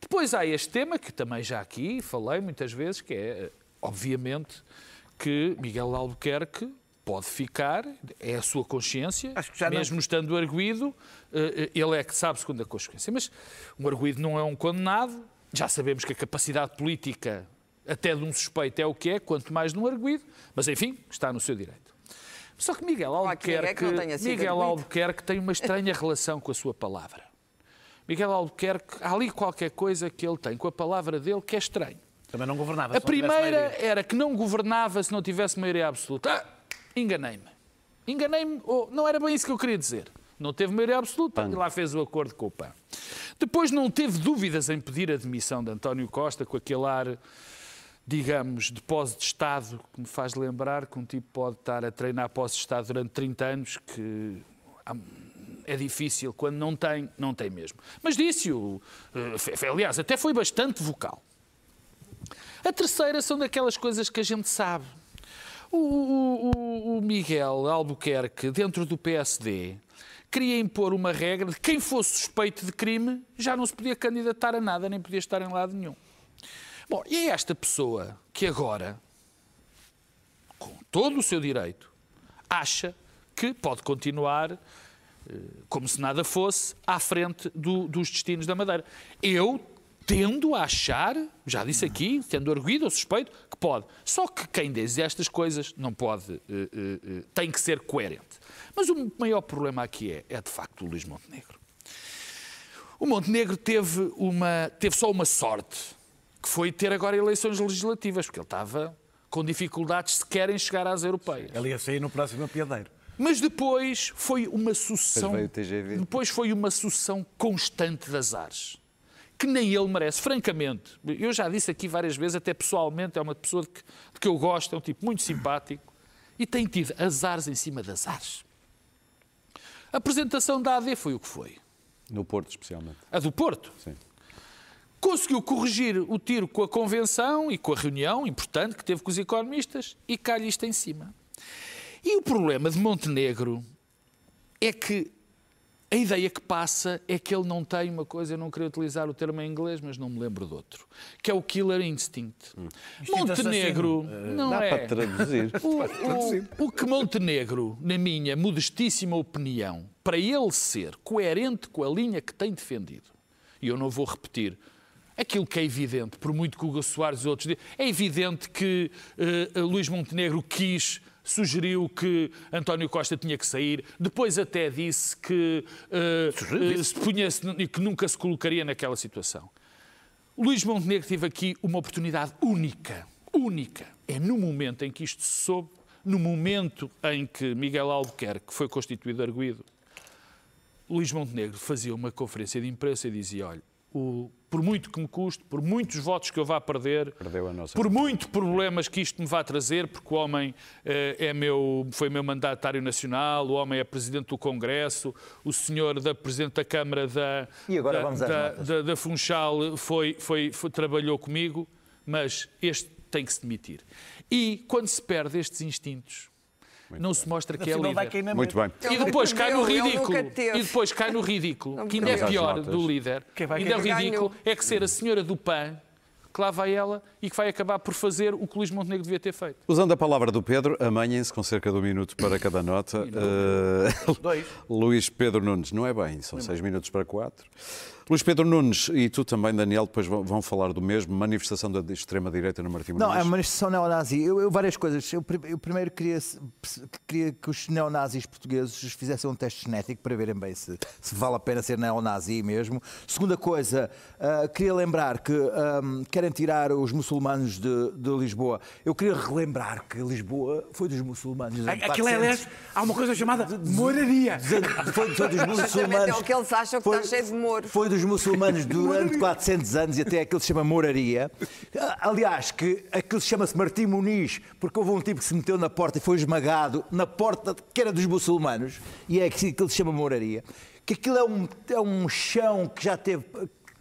Depois há este tema, que também já aqui falei muitas vezes, que é, obviamente, que Miguel Albuquerque pode ficar, é a sua consciência, já não- mesmo estando arguído, eh, ele é que sabe segundo a consciência. Mas um arguído não é um condenado, já sabemos que a capacidade política até de um suspeito é o que é, quanto mais de um arguído, mas enfim, está no seu direito. Só que Miguel quem é que Albuquerque, Miguel. Albuquerque tem uma estranha relação com a sua palavra. Miguel Albuquerque, há ali qualquer coisa que ele tem com a palavra dele que é estranho. Também não governava. A primeira era que não governava se não tivesse maioria absoluta. Ah, enganei-me. Enganei-me, ou não era bem isso que eu queria dizer. Não teve maioria absoluta e lá fez o acordo com o PAN. Depois não teve dúvidas em pedir a demissão de António Costa com aquele ar, digamos, de pós de Estado, que me faz lembrar que um tipo pode estar a treinar pós de Estado durante 30 anos, que é difícil, quando não tem, não tem mesmo. Mas disse-o, eh, aliás, até foi bastante vocal. A terceira são daquelas coisas que a gente sabe. O, o- o- Miguel Albuquerque, dentro do PSD, queria impor uma regra de quem fosse suspeito de crime já não se podia candidatar a nada, nem podia estar em lado nenhum. Bom, e é esta pessoa que agora, com todo o seu direito, acha que pode continuar eh, como se nada fosse, à frente do- dos destinos da Madeira. Eu tendo a achar, já disse aqui, tendo arguido ou suspeito, que pode. Só que quem diz estas coisas não pode, eh, eh, eh, tem que ser coerente. Mas o maior problema aqui é, é de facto o Luís Montenegro. O Montenegro teve, uma, teve só uma sorte, que foi ter agora eleições legislativas, porque ele estava com dificuldades sequer em chegar às europeias. Ele ia sair no próximo apiadeiro. Mas depois foi uma sucessão. Depois foi uma sucessão constante de azares. Que nem ele merece, francamente. Eu já disse aqui várias vezes, até pessoalmente, é uma pessoa de que, de que eu gosto, é um tipo muito simpático e tem tido azares em cima de azares. A apresentação da AD foi o que foi. No Porto, especialmente. A do Porto. Sim. Conseguiu corrigir o tiro com a convenção e com a reunião importante que teve com os economistas e cai-lhe isto em cima. E o problema de Montenegro é que a ideia que passa é que ele não tem uma coisa, eu não queria utilizar o termo em inglês, mas não me lembro de outro, que é o killer instinct. Montenegro não Dá é. para traduzir. O, o- o que Montenegro, na minha modestíssima opinião, para ele ser coerente com a linha que tem defendido, e eu não vou repetir aquilo que é evidente, por muito que o Hugo Soares e outros digam, é evidente que eh, Luís Montenegro quis, sugeriu que António Costa tinha que sair, depois até disse que, eh, se punha-se- e que nunca se colocaria naquela situação. Luís Montenegro teve aqui uma oportunidade única, única. É no momento em que isto se soube, no momento em que Miguel Albuquerque foi constituído arguído, Luís Montenegro fazia uma conferência de imprensa e dizia, olha, o- por muito que me custe, por muitos votos que eu vá perder, por muito problemas que isto me vá trazer, porque o homem eh, é meu, foi meu mandatário nacional, o homem é presidente do Congresso, o senhor da presidente da Câmara da, da, da, da, da Funchal foi, foi, foi- trabalhou comigo, mas este tem que se demitir. E quando se perde estes instintos, não se mostra que é líder. Muito bem. E depois cai no ridículo. E depois cai no ridículo. Não Que ainda é pior do líder. Ainda é ridículo é que ser a senhora do PAN que lá vai ela e que vai acabar por fazer o que Luís Montenegro devia ter feito. Usando a palavra do Pedro, amanhem-se com cerca de um minuto para cada nota. Dois. Luís Pedro Nunes, não é bem, são seis minutos para quatro. Luís Pedro Nunes e tu também, Daniel, depois vão vão falar do mesmo. Manifestação da extrema-direita no Martim Não, é uma manifestação neonazi. Eu, eu várias coisas. Eu, eu primeiro queria, queria que os neonazis portugueses fizessem um teste genético para verem bem se, se vale a pena ser neonazi mesmo. Segunda coisa, ah, queria lembrar que ahm, querem tirar os muçulmanos de, de Lisboa. Eu queria relembrar que Lisboa foi dos muçulmanos. Aquilo é, 400 aliás, há uma coisa chamada moraria. foi, foi dos muçulmanos. é o que eles acham que está cheio de mouros. Foi dos muçulmanos durante 400 anos e até aquilo se chama moraria. Aliás, que aquilo chama-se Martim Muniz, porque houve um tipo que se meteu na porta e foi esmagado na porta que era dos muçulmanos, e é que aquilo se chama moraria. Que aquilo é um, é um chão que já teve.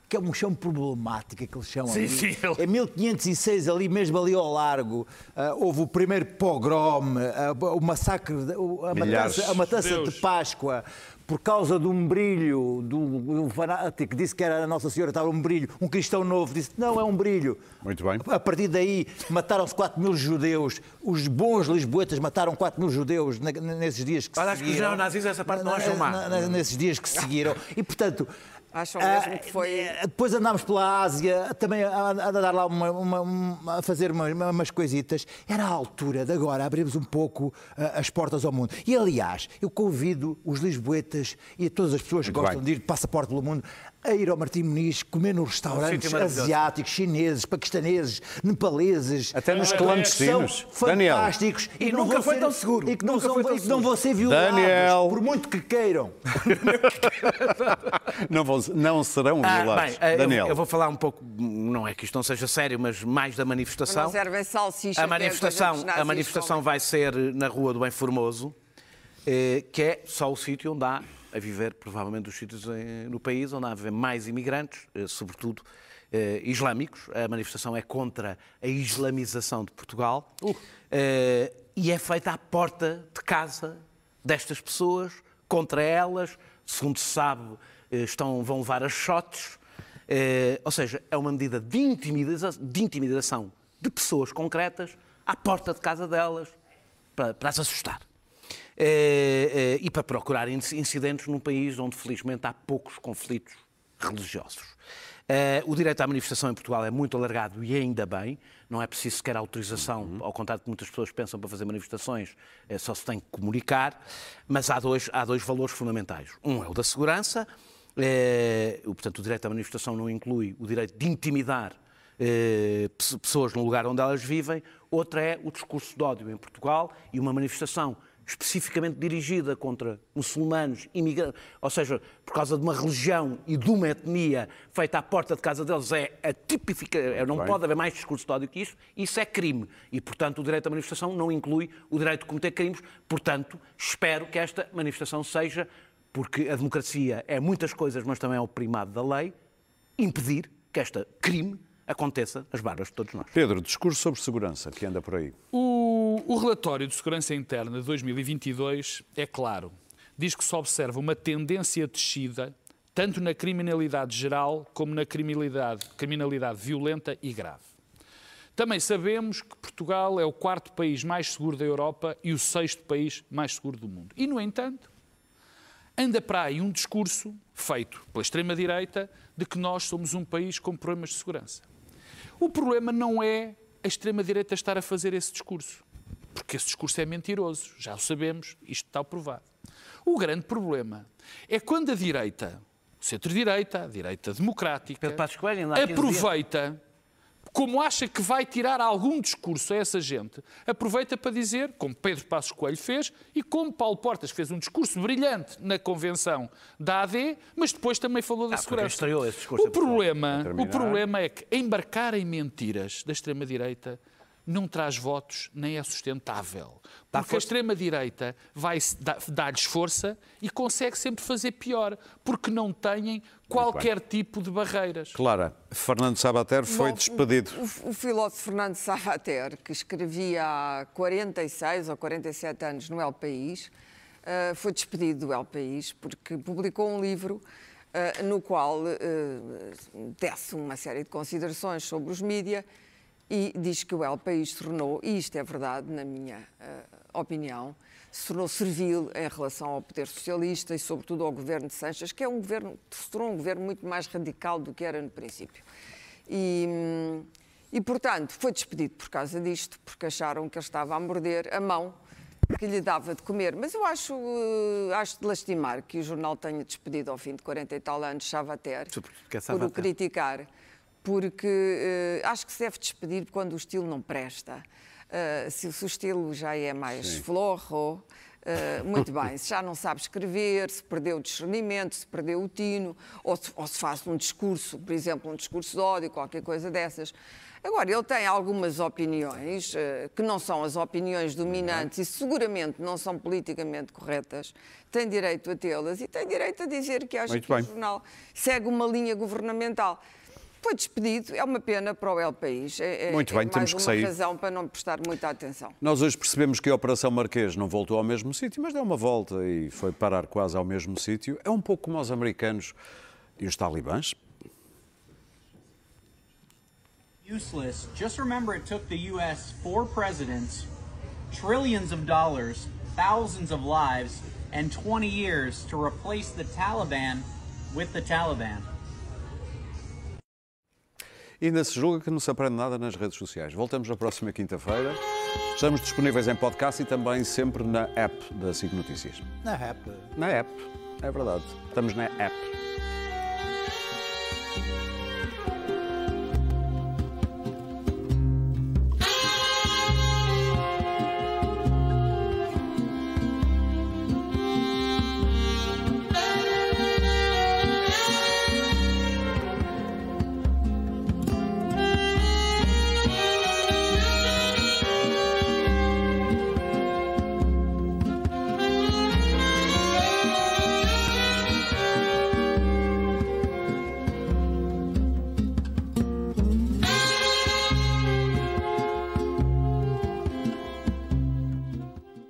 Que é um chão problemático, aquele chão Sim, ali. sim, ele- Em 1506, ali mesmo ali ao largo, ah, houve o primeiro pogrom, ah, o massacre, de- o- a matança, a matança Judeus. de Páscoa por causa de um brilho, de um fanático que disse que era a Nossa Senhora, estava um brilho, um cristão novo disse não, é um brilho. Muito bem. A partir daí mataram-se 4 mil judeus, os bons lisboetas mataram 4 mil judeus nesses dias que Olha, se acho que os seguiram. neonazis essa parte não acham má. Nesses dias que se seguiram. E, portanto... Acham ah, mesmo que foi- eh, Depois andámos pela Ásia, também a, a dar lá uma, uma- uma- a fazer uma- uma- umas coisitas. Era a altura de agora abrirmos um pouco ah, as portas ao mundo. E aliás, eu convido os lisboetas e todas as pessoas que Muito gostam bem. de ir de passaporte pelo mundo a ir ao Martim Muniz comer nos restaurantes asiáticos, chineses, paquistaneses, nepaleses. Até nos clandestinos. Daniel. fantásticos E não nunca foi ser- tão seguro. E que não, são, e que não vão ser violados, Daniel. por muito que queiram. Não, vão, não serão Ah, violados. bem, eh, eu- Daniel. Eu, vou falar um pouco, não é que isto não seja sério, mas mais da manifestação. Não salsicha. A é manifestação, a manifestação comem. vai ser na Rua do Bem Formoso, eh, que é só o sítio onde há a viver, provavelmente, os sítios em- no país onde há mais imigrantes, eh, sobretudo eh, islâmicos. A manifestação é contra a islamização de Portugal eh, e é feita à porta de casa destas pessoas, contra elas, segundo se sabe, eh, estão, vão levar a shots. Eh, ou seja, é uma medida de intimidação, de intimidação de pessoas concretas à porta de casa delas para, para as assustar. Eh, eh, e para procurar inc- incidentes num país onde, felizmente, há poucos conflitos religiosos. Eh, o direito à manifestação em Portugal é muito alargado e ainda bem. Não é preciso sequer autorização, ao contrário do que muitas pessoas pensam para fazer manifestações, eh, só se tem que comunicar. Mas há dois, há dois valores fundamentais. Um é o da segurança, o- portanto, o direito à manifestação não inclui o direito de intimidar pe- pessoas no lugar onde elas vivem, outra é o discurso de ódio em Portugal e uma manifestação especificamente dirigida contra muçulmanos, imigrantes, ou seja, por causa de uma religião e de uma etnia feita à porta de casa deles, é a tipifica, é- não bem. pode haver mais discurso de ódio que isso, isso é crime. E, portanto, o direito à manifestação não inclui o direito de cometer crimes, portanto, espero que esta manifestação seja, porque a democracia é muitas coisas, mas também é o primado da lei, impedir que este crime aconteça às barbas de todos nós. Pedro, discurso sobre segurança que anda por aí. O, o relatório de segurança interna de 2022 é claro. Diz que se observa uma tendência descida tanto na criminalidade geral como na criminalidade, criminalidade violenta e grave. Também sabemos que Portugal é o quarto país mais seguro da Europa e o sexto país mais seguro do mundo. E, no entanto, anda para aí um discurso feito pela extrema-direita de que nós somos um país com problemas de segurança. O problema não é a extrema-direita estar a fazer esse discurso, porque esse discurso é mentiroso, já o sabemos, isto está provado. O grande problema é quando a direita, centro-direita, direita democrática, Pedro Passos Coelho, ainda há 15 dias. aproveita, como acha que vai tirar algum discurso a essa gente, aproveita para dizer, como Pedro Passos Coelho fez e como Paulo Portas fez um discurso brilhante na convenção da AD, mas depois também falou da Ah, segurança. o Portugal. problema, o problema é que embarcar em mentiras da extrema-direita não traz votos nem é sustentável. Porque a extrema-direita vai dar-lhes força e consegue sempre fazer pior, porque não têm qualquer tipo de barreiras. Clara, Fernando Sabater foi Bom, despedido. O, o filósofo Fernando Savater, que escrevia há 46 ou 47 anos no El País, eh, foi despedido do El País porque publicou um livro eh, no qual eh, tece uma série de considerações sobre os mídia e diz que o El País se tornou, e isto é verdade na minha eh, opinião, se tornou servil em relação ao poder socialista e sobretudo ao governo de Sanches, que é um governo que se tornou um governo muito mais radical do que era no princípio. E, e, portanto, foi despedido por causa disto, porque acharam que ele estava a morder a mão que lhe dava de comer. Mas eu acho, eh, acho de lastimar que o jornal tenha despedido ao fim de 40 e tal anos Chavater é por o criticar, porque eh, acho que se deve despedir quando o estilo não presta. Eh, se, se o estilo já é mais florro, eh, muito bem. Se já não sabe escrever, se perdeu o discernimento, se perdeu o tino, ou se, ou se faz um discurso, por exemplo, um discurso de ódio, qualquer coisa dessas. Agora, ele tem algumas opiniões que não são as opiniões dominantes e seguramente não são politicamente corretas. Tem direito a tê-las e tem direito a dizer que acha Muito que o bem. jornal segue uma linha governamental. Foi despedido, é uma pena para o El País. É, Muito bem, é temos mais que uma sair. razão para não prestar muita atenção. Nós hoje percebemos que a Operação Marquês não voltou ao mesmo sítio, mas deu uma volta e foi parar quase ao mesmo sítio. É um pouco como os americanos e os talibãs. useless. Just remember it took the US four presidents, trillions of dollars, thousands of lives, and 20 years to replace the Taliban with the Taliban. E ainda se julga que não se aprende nada nas redes sociais. Voltamos na próxima quinta-feira. Estamos disponíveis em podcast e também sempre na app da SIC Notícias. Na rap. Na app, é verdade. Estamos na app.